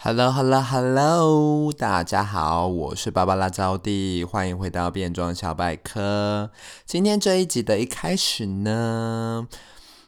Hello Hello Hello，大家好，我是芭芭拉招娣，欢迎回到变装小百科。今天这一集的一开始呢，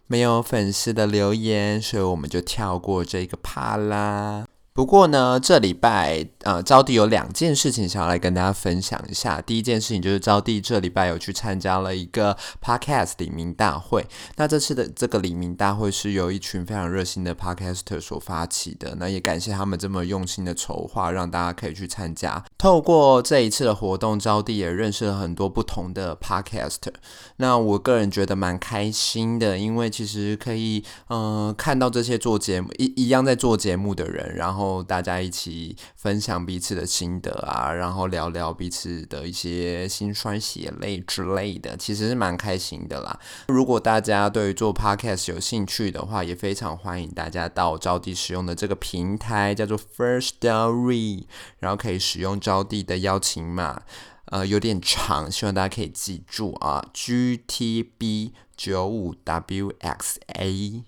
没有粉丝的留言，所以我们就跳过这个趴啦。不过呢，这礼拜呃，招弟有两件事情想要来跟大家分享一下。第一件事情就是招弟这礼拜有去参加了一个 Podcast 里民大会。那这次的这个里民大会是由一群非常热心的 Podcaster 所发起的。那也感谢他们这么用心的筹划，让大家可以去参加。透过这一次的活动，招弟也认识了很多不同的 Podcaster。那我个人觉得蛮开心的，因为其实可以嗯、看到这些做节目一一样在做节目的人，然后。大家一起分享彼此的心得啊，然后聊聊彼此的一些心酸血泪之类的，其实是蛮开心的啦。如果大家对于做 podcast 有兴趣的话，也非常欢迎大家到招弟使用的这个平台，叫做 Firstory，然后可以使用招弟的邀请码，呃，有点长，希望大家可以记住啊，GTB 九五 WXA，GTB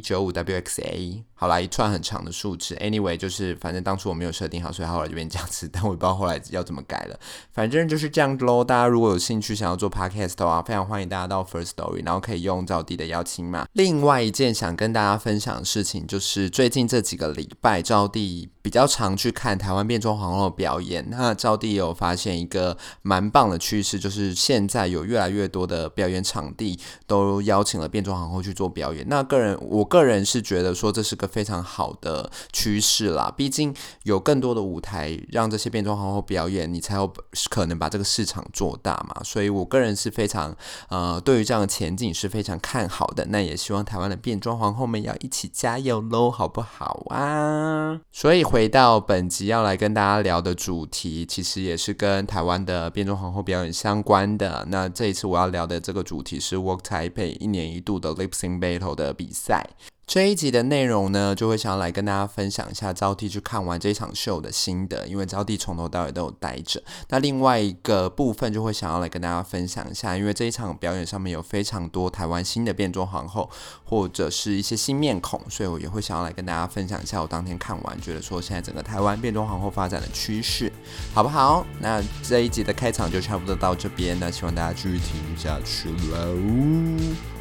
九五 WXA。好啦，一串很长的数字，anyway，就是反正当初我没有设定好，所以后来就变这样子，但我也不知道后来要怎么改了。反正就是这样子喽。大家如果有兴趣想要做 podcast 的话，非常欢迎大家到 First Story，然后可以用招弟的邀请码。另外一件想跟大家分享的事情，就是最近这几个礼拜，招弟比较常去看台湾变装皇后的表演。那招弟有发现一个蛮棒的趋势，就是现在有越来越多的表演场地都邀请了变装皇后去做表演。那个人，我个人是觉得说这是个。非常好的趋势啦，毕竟有更多的舞台让这些变装皇后表演，你才有可能把这个市场做大嘛。所以我个人是非常呃，对于这样的前景是非常看好的。那也希望台湾的变装皇后们要一起加油喽，好不好啊？所以回到本集要来跟大家聊的主题，其实也是跟台湾的变装皇后表演相关的。那这一次我要聊的这个主题是 Walk Taipei 一年一度的 Lip Sync Battle 的比赛。这一集的内容呢，就会想要来跟大家分享一下招娣去看完这场秀的心得，因为招娣从头到尾都有待着。那另外一个部分就会想要来跟大家分享一下，因为这一场表演上面有非常多台湾新的变装皇后，或者是一些新面孔，所以我也会想要来跟大家分享一下我当天看完觉得说现在整个台湾变装皇后发展的趋势，好不好？那这一集的开场就差不多到这边，那希望大家继续听下去喽。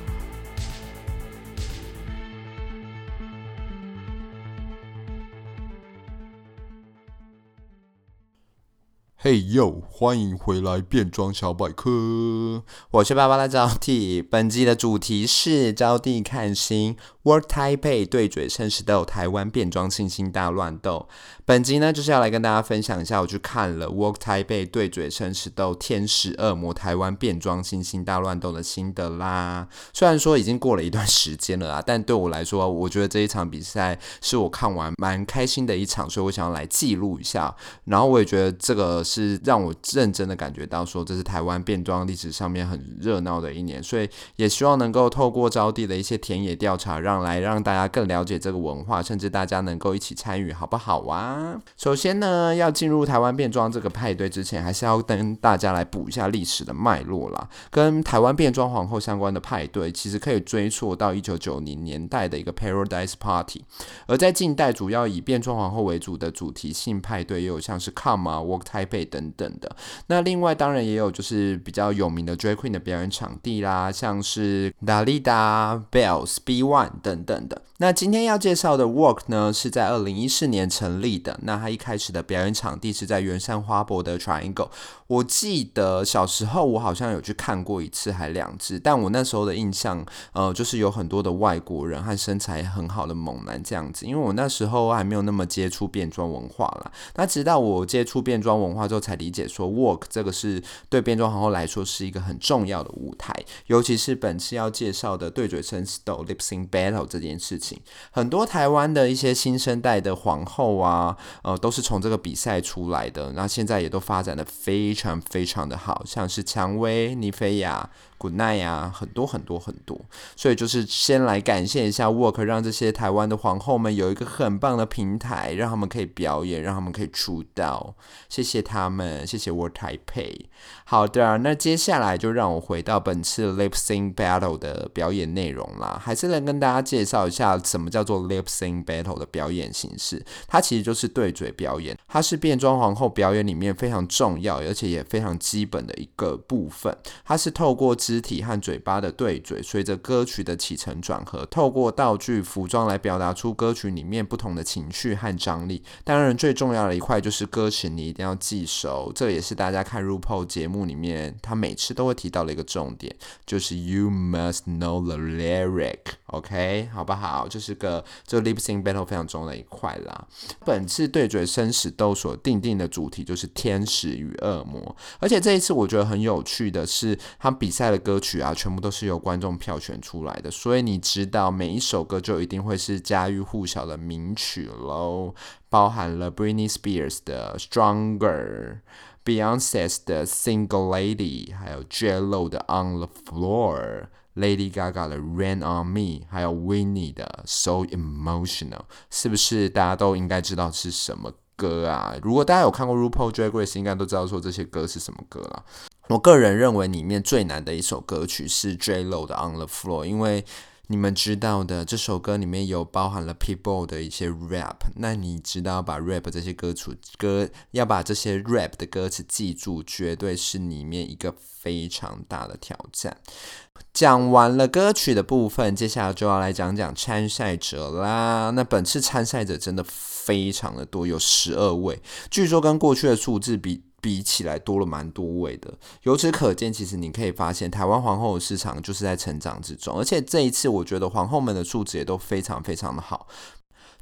嘿呦，欢迎回来变装小百科，我是芭芭拉招娣。本集的主题是招娣看星。Walk Taipei 对嘴生死斗，台湾变装星星大乱斗。本集呢，就是要来跟大家分享一下，我去看了 Walk Taipei 对嘴生死斗，天使恶魔台湾变装星星大乱斗的心得啦。虽然说已经过了一段时间了啦，但对我来说，我觉得这一场比赛是我看完蛮开心的一场，所以我想要来记录一下。然后我也觉得这个是让我认真的感觉到说，这是台湾变装历史上面很热闹的一年，所以也希望能够透过招弟的一些田野调查，让来让大家更了解这个文化，甚至大家能够一起参与，好不好啊？首先呢，要进入台湾变装这个派对之前，还是要跟大家来补一下历史的脉络啦。跟台湾变装皇后相关的派对，其实可以追溯到一九九零年代的一个 Paradise Party。而在近代，主要以变装皇后为主的主题性派对，也有像是 Come 啊、Walk Taipei 等等的。那另外当然也有就是比较有名的 Drag Queen 的表演场地啦，像是 Dalida、Bells、B One 等等的。那今天要介绍的 Work 呢，是在二零一四年成立的。那它一开始的表演场地是在圆山花博的 Triangle。我记得小时候我好像有去看过一次还两次，但我那时候的印象，呃，就是有很多的外国人和身材很好的猛男这样子。因为我那时候还没有那么接触变装文化啦。那直到我接触变装文化之后，才理解说 Work 这个是对变装皇后来说是一个很重要的舞台，尤其是本次要介绍的对嘴生死斗 Lip Sync Battle。这件事情。很多台湾的一些新生代的皇后啊，呃，都是从这个比赛出来的。那现在也都发展的非常非常的好，像是蔷薇、妮菲亚。Good night 呀，很多很多很多，所以就是先来感谢一下 Work，让这些台湾的皇后们有一个很棒的平台，让他们可以表演，让他们可以出道，谢谢他们，谢谢 World Taipei。好的，那接下来就让我回到本次 Lip Sync Battle 的表演内容啦，还是来跟大家介绍一下什么叫做 Lip Sync Battle 的表演形式。它其实就是对嘴表演，它是变装皇后表演里面非常重要，而且也非常基本的一个部分。它是透过肢体和嘴巴的对嘴，随着歌曲的起承转合，透过道具、服装来表达出歌曲里面不同的情绪和张力。当然，最重要的一块就是歌词，你一定要记熟。这也是大家看 RuPaul 节目里面，他每次都会提到的一个重点，就是 You must know the lyric”，OK，好不好？就是个这 Lip Sync Battle 非常重的一块啦。本次对嘴生死斗所定定的主题就是天使与恶魔，而且这一次我觉得很有趣的是，他比赛的。歌曲啊，全部都是由观众票选出来的，所以你知道每一首歌就一定会是家喻户晓的名曲喽，包含了 Britney Spears 的 Stronger、Beyonce 的 Single Lady，还有 J.Lo 的 On the Floor、Lady Gaga 的 Rain on Me，还有 Winnie 的 So Emotional，是不是大家都应该知道是什么歌啊？如果大家有看过 RuPaul Drag Race，应该都知道说这些歌是什么歌了。我个人认为里面最难的一首歌曲是 J.Lo 的 On the Floor，因为你们知道的，这首歌里面有包含了 Pitbull 的一些 rap，那你知道把 rap 这些歌曲歌要把这些 rap 的歌词记住，绝对是里面一个非常大的挑战。讲完了歌曲的部分，接下来就要来讲讲参赛者啦。那本次参赛者真的非常的多，有十二位，据说跟过去的数字比。比起来多了蛮多位的，由此可见，其实你可以发现，台湾皇后的市场就是在成长之中，而且这一次我觉得皇后们的素质也都非常非常的好，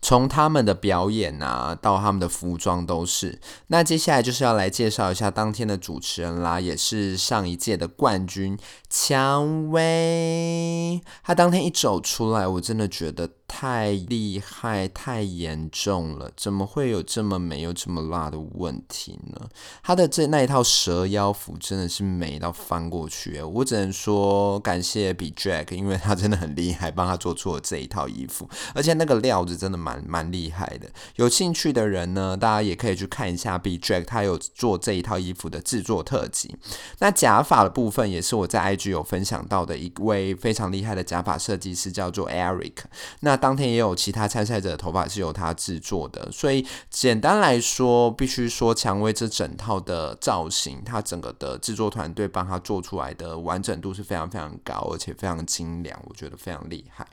从他们的表演啊到他们的服装都是。那接下来就是要来介绍一下当天的主持人啦，也是上一届的冠军蔷薇，她当天一走出来，我真的觉得。太厉害，太严重了！怎么会有这么美又这么辣的问题呢？他的这那一套蛇妖服真的是美到翻过去，我只能说感谢 B.Drag，因为他真的很厉害，帮他做出了这一套衣服，而且那个料子真的蛮蛮厉害的。有兴趣的人呢，大家也可以去看一下 B.Drag，他有做这一套衣服的制作特辑。那假发的部分也是我在 IG 有分享到的一位非常厉害的假发设计师，叫做 Eric。那当天也有其他参赛者的头发是由他制作的，所以简单来说，必须说蔷薇这整套的造型，它整个的制作团队帮他做出来的完整度是非常非常高，而且非常精良，我觉得非常厉害。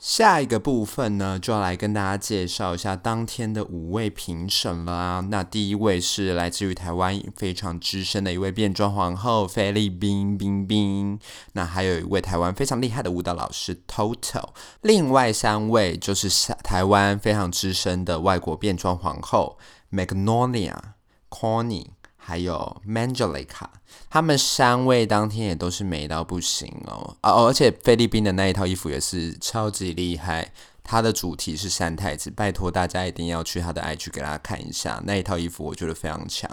下一个部分呢，就要来跟大家介绍一下当天的五位评审了啊。那第一位是来自于台湾非常资深的一位变装皇后菲律宾冰冰，那还有一位台湾非常厉害的舞蹈老师 Toto。另外三位就是台湾非常资深的外国变装皇后 Magnolia、Connie。还有 Mangelica，他们三位当天也都是美到不行哦哦！而且菲律宾的那一套衣服也是超级厉害，它的主题是三太子，拜托大家一定要去他的 IG 给大家看一下那一套衣服，我觉得非常强。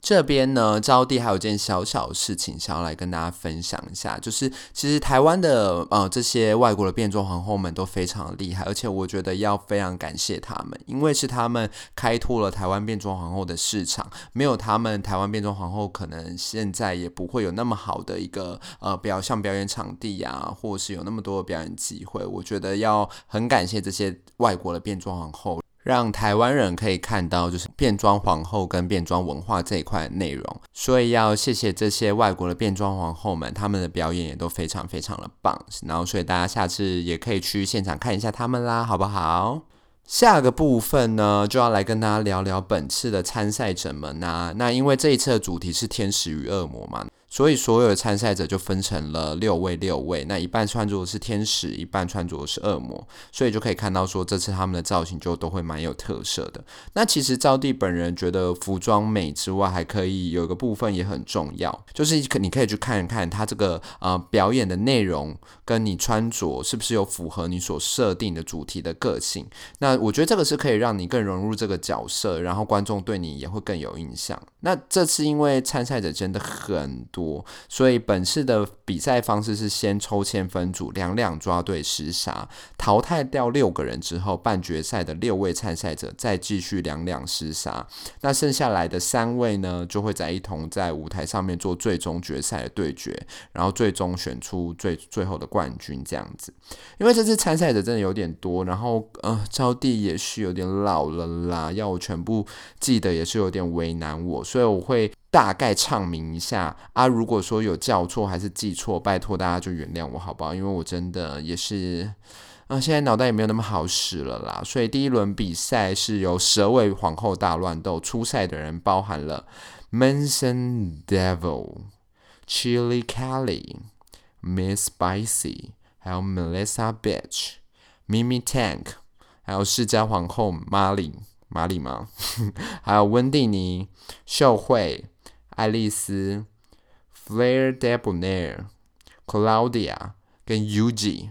这边呢，招娣还有件小小事情想要来跟大家分享一下，就是其实台湾的呃这些外国的变装皇后们都非常厉害，而且我觉得要非常感谢他们，因为是他们开拓了台湾变装皇后的市场，没有他们，台湾变装皇后可能现在也不会有那么好的一个呃表像表演场地啊，或是有那么多的表演机会。我觉得要很感谢这些外国的变装皇后。让台湾人可以看到，就是变装皇后跟变装文化这一块内容，所以要谢谢这些外国的变装皇后们，他们的表演也都非常非常的棒。然后，所以大家下次也可以去现场看一下他们啦，好不好？下个部分呢，就要来跟大家聊聊本次的参赛者们呐、啊。那因为这一次的主题是天使与恶魔嘛。所以所有的参赛者就分成了六位六位，那一半穿着的是天使，一半穿着的是恶魔，所以就可以看到说这次他们的造型就都会蛮有特色的。那其实招娣本人觉得服装美之外，还可以有一个部分也很重要，就是可你可以去看一看他这个呃表演的内容跟你穿着是不是有符合你所设定的主题的个性。那我觉得这个是可以让你更融入这个角色，然后观众对你也会更有印象。那这次因为参赛者真的很多。所以本次的比赛方式是先抽签分组，两两抓对厮杀，淘汰掉六个人之后，半决赛的六位参赛者再继续两两厮杀。那剩下来的三位呢，就会在一同在舞台上面做最终决赛的对决，然后最终选出最最后的冠军这样子。因为这次参赛者真的有点多，然后呃，招弟也是有点老了啦，要我全部记得也是有点为难我，所以我会。大概唱名一下啊，如果说有叫错还是记错，拜托大家就原谅我好不好？因为我真的也是，啊，现在脑袋也没有那么好使了啦。所以第一轮比赛是由十二位皇后大乱斗，初赛的人包含了 Manson Devil、Chili Kelly、Miss Spicy，还有 Melissa Bitch、Mimi Tank，还有世家皇后玛马里吗？还有温蒂尼、秀慧。爱丽丝、Flair Debonair、Claudia 跟 Ug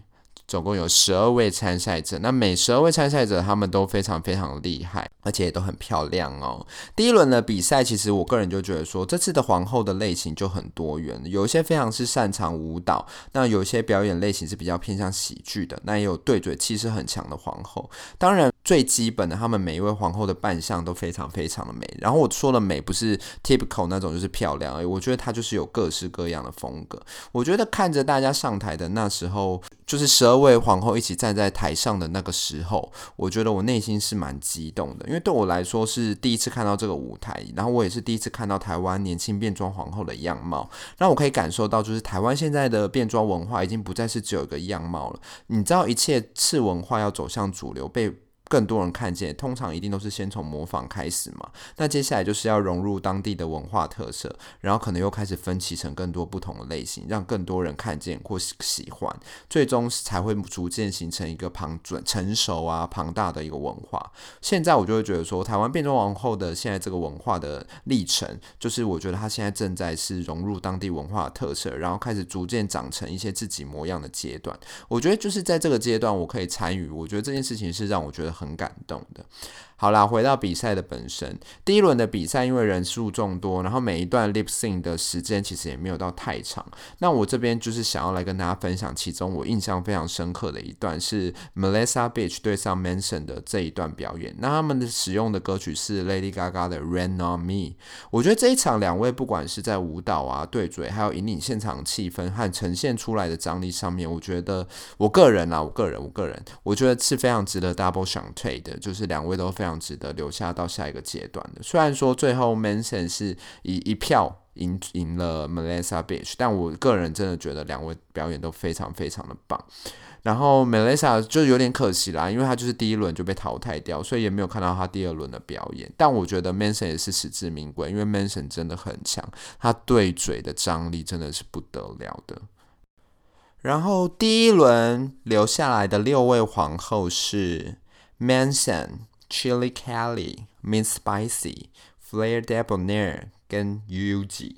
总共有十二位参赛者。那每十二位参赛者，他们都非常非常厉害。而且也都很漂亮哦。第一轮的比赛，其实我个人就觉得说，这次的皇后的类型就很多元，有一些非常是擅长舞蹈，那有一些表演类型是比较偏向喜剧的，那也有对嘴气势很强的皇后。当然，最基本的，他们每一位皇后的扮相都非常非常的美。然后我说的美，不是 typical 那种，就是漂亮而已。我觉得她就是有各式各样的风格。我觉得看着大家上台的那时候，就是十二位皇后一起站在台上的那个时候，我觉得我内心是蛮激动的。因为对我来说是第一次看到这个舞台，然后我也是第一次看到台湾年轻变装皇后的样貌，让我可以感受到，就是台湾现在的变装文化已经不再是只有一个样貌了。你知道，一切次文化要走向主流，被更多人看见，通常一定都是先从模仿开始嘛。那接下来就是要融入当地的文化特色，然后可能又开始分歧成更多不同的类型，让更多人看见或喜欢，最终才会逐渐形成一个庞准成熟啊庞大的一个文化。现在我就会觉得说，台湾变装王后的现在这个文化的历程，就是我觉得它现在正在是融入当地文化特色，然后开始逐渐长成一些自己模样的阶段。我觉得就是在这个阶段，我可以参与，我觉得这件事情是让我觉得。很感动的。好啦，回到比赛的本身。第一轮的比赛，因为人数众多，然后每一段 lip sync 的时间其实也没有到太长。那我这边就是想要来跟大家分享，其中我印象非常深刻的一段是 Melissa Bitch 对上 Manson 的这一段表演。那他们的使用的歌曲是 Lady Gaga 的 Rain on Me。我觉得这一场两位不管是在舞蹈啊、对嘴，还有引领现场气氛和呈现出来的张力上面，我觉得我个人啊，我个人，我个人，我觉得是非常值得 double 赏退的，就是两位都非常。非常值得留下到下一个阶段的。虽然说最后 Manson 是以一票赢赢了 Melissa Bitch，但我个人真的觉得两位表演都非常非常的棒。然后 Melissa 就有点可惜啦，因为他就是第一轮就被淘汰掉，所以也没有看到他第二轮的表演。但我觉得 Manson 也是实至名归，因为 Manson 真的很强，他对嘴的张力真的是不得了的。然后第一轮留下来的六位皇后是 Manson。Chilli Kelly、Miss Spicy、Flair Debonair 跟 Yuji。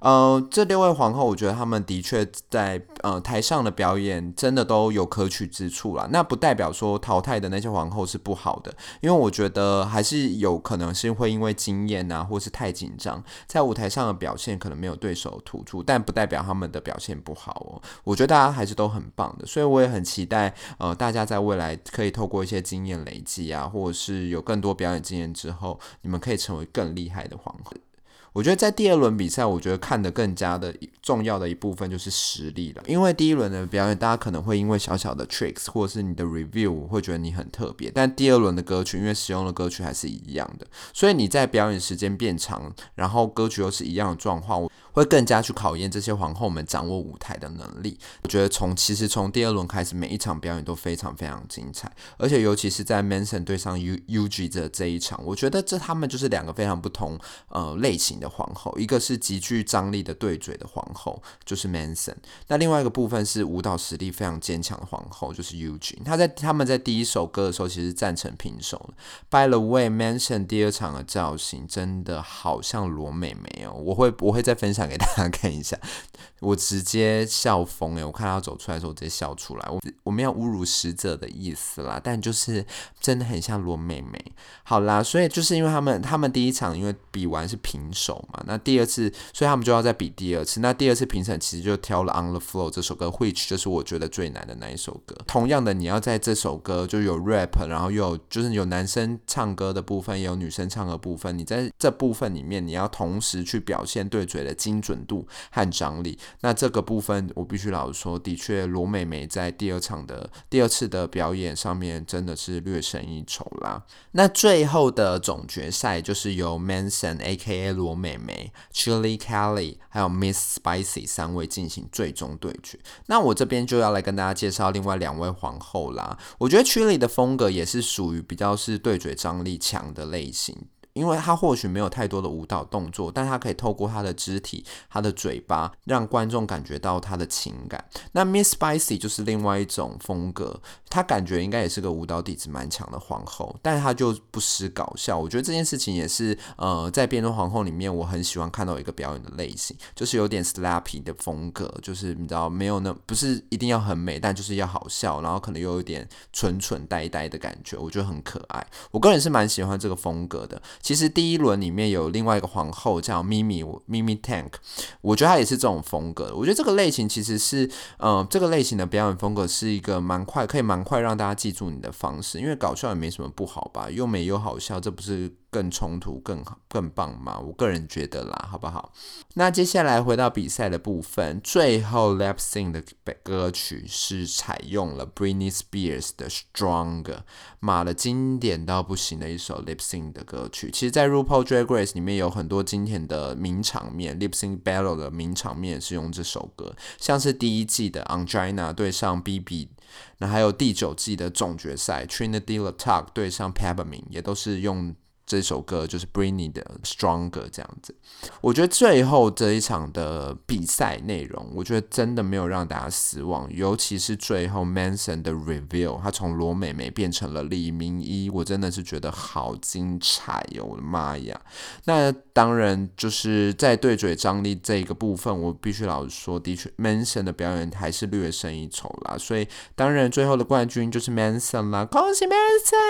呃，这六位皇后，我觉得他们的确在呃台上的表演真的都有可取之处啦。那不代表说淘汰的那些皇后是不好的，因为我觉得还是有可能是会因为经验啊，或是太紧张，在舞台上的表现可能没有对手突出，但不代表他们的表现不好哦。我觉得大家还是都很棒的，所以我也很期待呃大家在未来可以透过一些经验累积啊，或者是有更多表演经验之后，你们可以成为更厉害的皇后。我觉得在第二轮比赛，我觉得看得更加的重要的一部分就是实力了。因为第一轮的表演，大家可能会因为小小的 tricks 或者是你的 review 会觉得你很特别，但第二轮的歌曲，因为使用的歌曲还是一样的，所以你在表演时间变长，然后歌曲又是一样的状况，会更加去考验这些皇后们掌握舞台的能力。我觉得从其实从第二轮开始，每一场表演都非常非常精彩，而且尤其是在 Manson 对上 U UG 的这一场，我觉得这他们就是两个非常不同呃类型。的皇后，一个是极具张力的对嘴的皇后，就是 Manson。那另外一个部分是舞蹈实力非常坚强的皇后，就是 Eugene。他在他们在第一首歌的时候其实战成平手了。By the way，Manson 第二场的造型真的好像罗美美哦，我会我会再分享给大家看一下。我直接笑疯诶，我看他走出来的时候，我直接笑出来。我我没有侮辱死者的意思啦，但就是真的很像罗美美。好啦，所以就是因为他们他们第一场因为比完是平手嘛，那第二次，所以他们就要再比第二次。那第二次评审其实就挑了《On the Floor》这首歌，which 就是我觉得最难的那一首歌。同样的，你要在这首歌就有 rap，然后又有就是有男生唱歌的部分，也有女生唱歌部分。你在这部分里面，你要同时去表现对嘴的精准度和张力。那这个部分，我必须老实说，的确，罗美美在第二场的第二次的表演上面真的是略胜一筹啦。那最后的总决赛就是由 Manson（A.K.A. 罗美美）、Chilli Kelly 还有 Miss Spicy 三位进行最终对决。那我这边就要来跟大家介绍另外两位皇后啦。我觉得 Chili 的风格也是属于比较是对嘴张力强的类型。因为他或许没有太多的舞蹈动作，但他可以透过他的肢体、他的嘴巴，让观众感觉到他的情感。那 Miss Spicy 就是另外一种风格，他感觉应该也是个舞蹈底子蛮强的皇后，但是他就不失搞笑。我觉得这件事情也是呃，在变装皇后里面，我很喜欢看到一个表演的类型，就是有点 slappy 的风格，就是你知道没有那不是一定要很美，但就是要好笑，然后可能又有点蠢蠢呆呆的感觉，我觉得很可爱。我个人是蛮喜欢这个风格的。其实第一轮里面有另外一个皇后叫 Mimi Mimi Tank，我觉得她也是这种风格的。我觉得这个类型其实是，呃，这个类型的表演风格是一个蛮快，可以蛮快让大家记住你的方式，因为搞笑也没什么不好吧，又美又好笑，这不是更冲突更好更棒吗？我个人觉得啦，好不好？那接下来回到比赛的部分，最后 lip sync 的歌曲是采用了 Britney Spears 的 Stronger，妈的经典到不行的一首 lip sync 的歌曲。其实，在 RuPaul Drag Race 里面有很多经典的名场面，lip sync battle 的名场面是用这首歌，像是第一季的 Angina 对上 BB，那还有第九季的总决赛 Trinity the Tuck 对上 Peppermint 也都是用。这首歌就是 Britney 的 Stronger 这样子，我觉得最后这一场的比赛内容，我觉得真的没有让大家失望，尤其是最后 Manson 的 Reveal，他从罗美美变成了李明一，我真的是觉得好精彩哟！我的妈呀！那当然就是在对嘴张力这个部分，我必须老实说，的确 Manson 的表演还是略胜一筹啦，所以当然最后的冠军就是 Manson 啦，恭喜 Manson！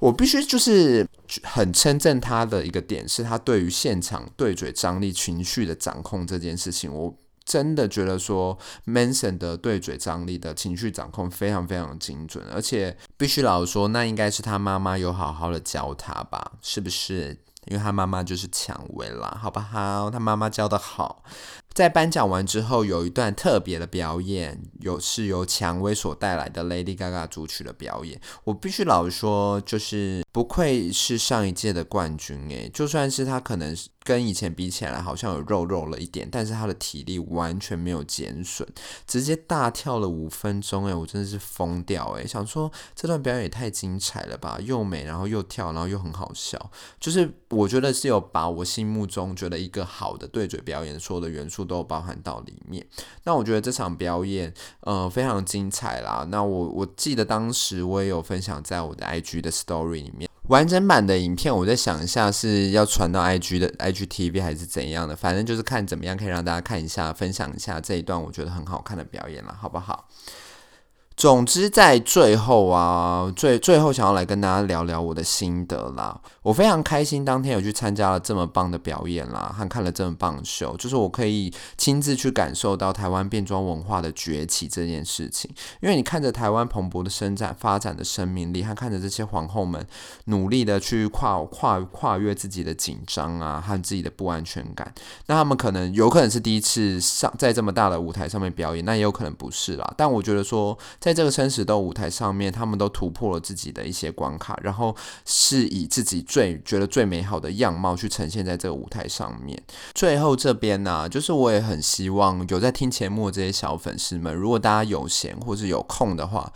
我必须就是很称赞他的一个点，是他对于现场对嘴张力、情绪的掌控这件事情，我真的觉得说 Manson 的对嘴张力的情绪掌控非常非常精准，而且必须老实说，那应该是他妈妈有好好的教他吧？是不是？因为他妈妈就是蔷薇啦，好不好？他妈妈教的好。在颁奖完之后，有一段特别的表演，有是由蔷薇所带来的 Lady Gaga 主曲的表演。我必须老实说，就是不愧是上一届的冠军诶，就算是他可能跟以前比起来好像有肉肉了一点，但是他的体力完全没有减损，直接大跳了五分钟诶，我真的是疯掉诶，想说这段表演也太精彩了吧，又美，然后又跳，然后又很好笑，就是我觉得是有把我心目中觉得一个好的对嘴表演所有的元素。都包含到里面，那我觉得这场表演，呃，非常精彩啦。那我我记得当时我也有分享在我的 IG 的 Story 里面，完整版的影片，我在想一下是要传到 IG 的 IGTV 还是怎样的，反正就是看怎么样可以让大家看一下，分享一下这一段我觉得很好看的表演了，好不好？总之，在最后啊，最最后想要来跟大家聊聊我的心得啦。我非常开心，当天有去参加了这么棒的表演啦，和看了这么棒的秀，就是我可以亲自去感受到台湾变装文化的崛起这件事情。因为你看着台湾蓬勃的伸展、发展的生命力，和看着这些皇后们努力的去跨跨跨越自己的紧张啊，和自己的不安全感。那他们可能有可能是第一次上在这么大的舞台上面表演，那也有可能不是啦。但我觉得说在在这个生死斗舞台上面，他们都突破了自己的一些关卡，然后是以自己最觉得最美好的样貌去呈现在这个舞台上面。最后这边呢、就是我也很希望有在听节目的这些小粉丝们，如果大家有闲或是有空的话。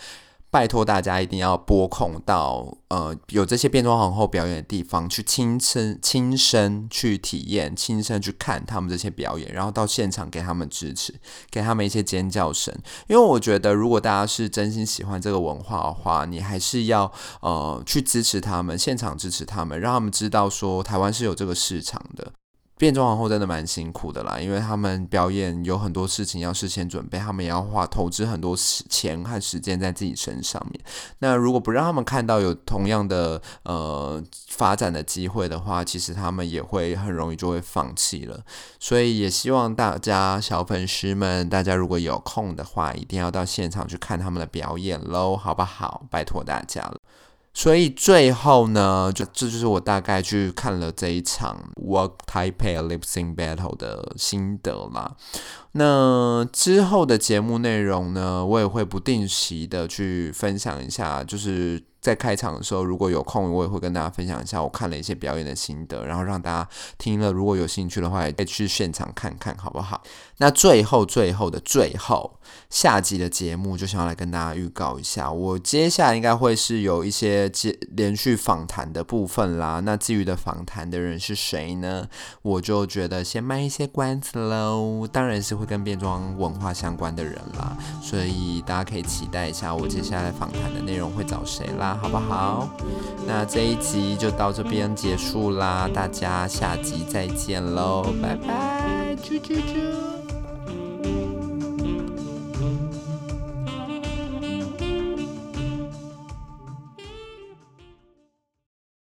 拜托大家一定要拨空到呃有这些变装皇后表演的地方去亲身亲身去体验，亲身去看他们这些表演，然后到现场给他们支持，给他们一些尖叫声。因为我觉得，如果大家是真心喜欢这个文化的话，你还是要呃去支持他们，现场支持他们，让他们知道说台湾是有这个市场的。变装皇后真的蛮辛苦的啦，因为他们表演有很多事情要事先准备，他们也要花投资很多时钱和时间在自己身上面。那如果不让他们看到有同样的呃发展的机会的话，其实他们也会很容易就会放弃了。所以也希望大家小粉丝们，大家如果有空的话，一定要到现场去看他们的表演喽，好不好？拜托大家了。所以最后呢，就这就是我大概去看了这一场 Work Taipei Lip Sync Battle 的心得啦。那之后的节目内容呢，我也会不定期的去分享一下，就是。在开场的时候，如果有空，我也会跟大家分享一下我看了一些表演的心得，然后让大家听了，如果有兴趣的话，也可以去现场看看，好不好？那最后最后的最后，下集的节目就想要来跟大家预告一下，我接下来应该会是有一些接连续访谈的部分啦。那至于的访谈的人是谁呢？我就觉得先卖一些关子喽，当然是会跟变装文化相关的人啦，所以大家可以期待一下我接下来访谈的内容会找谁啦好不好？那这一集就到这边结束啦，大家下集再见喽，拜拜，啾啾啾。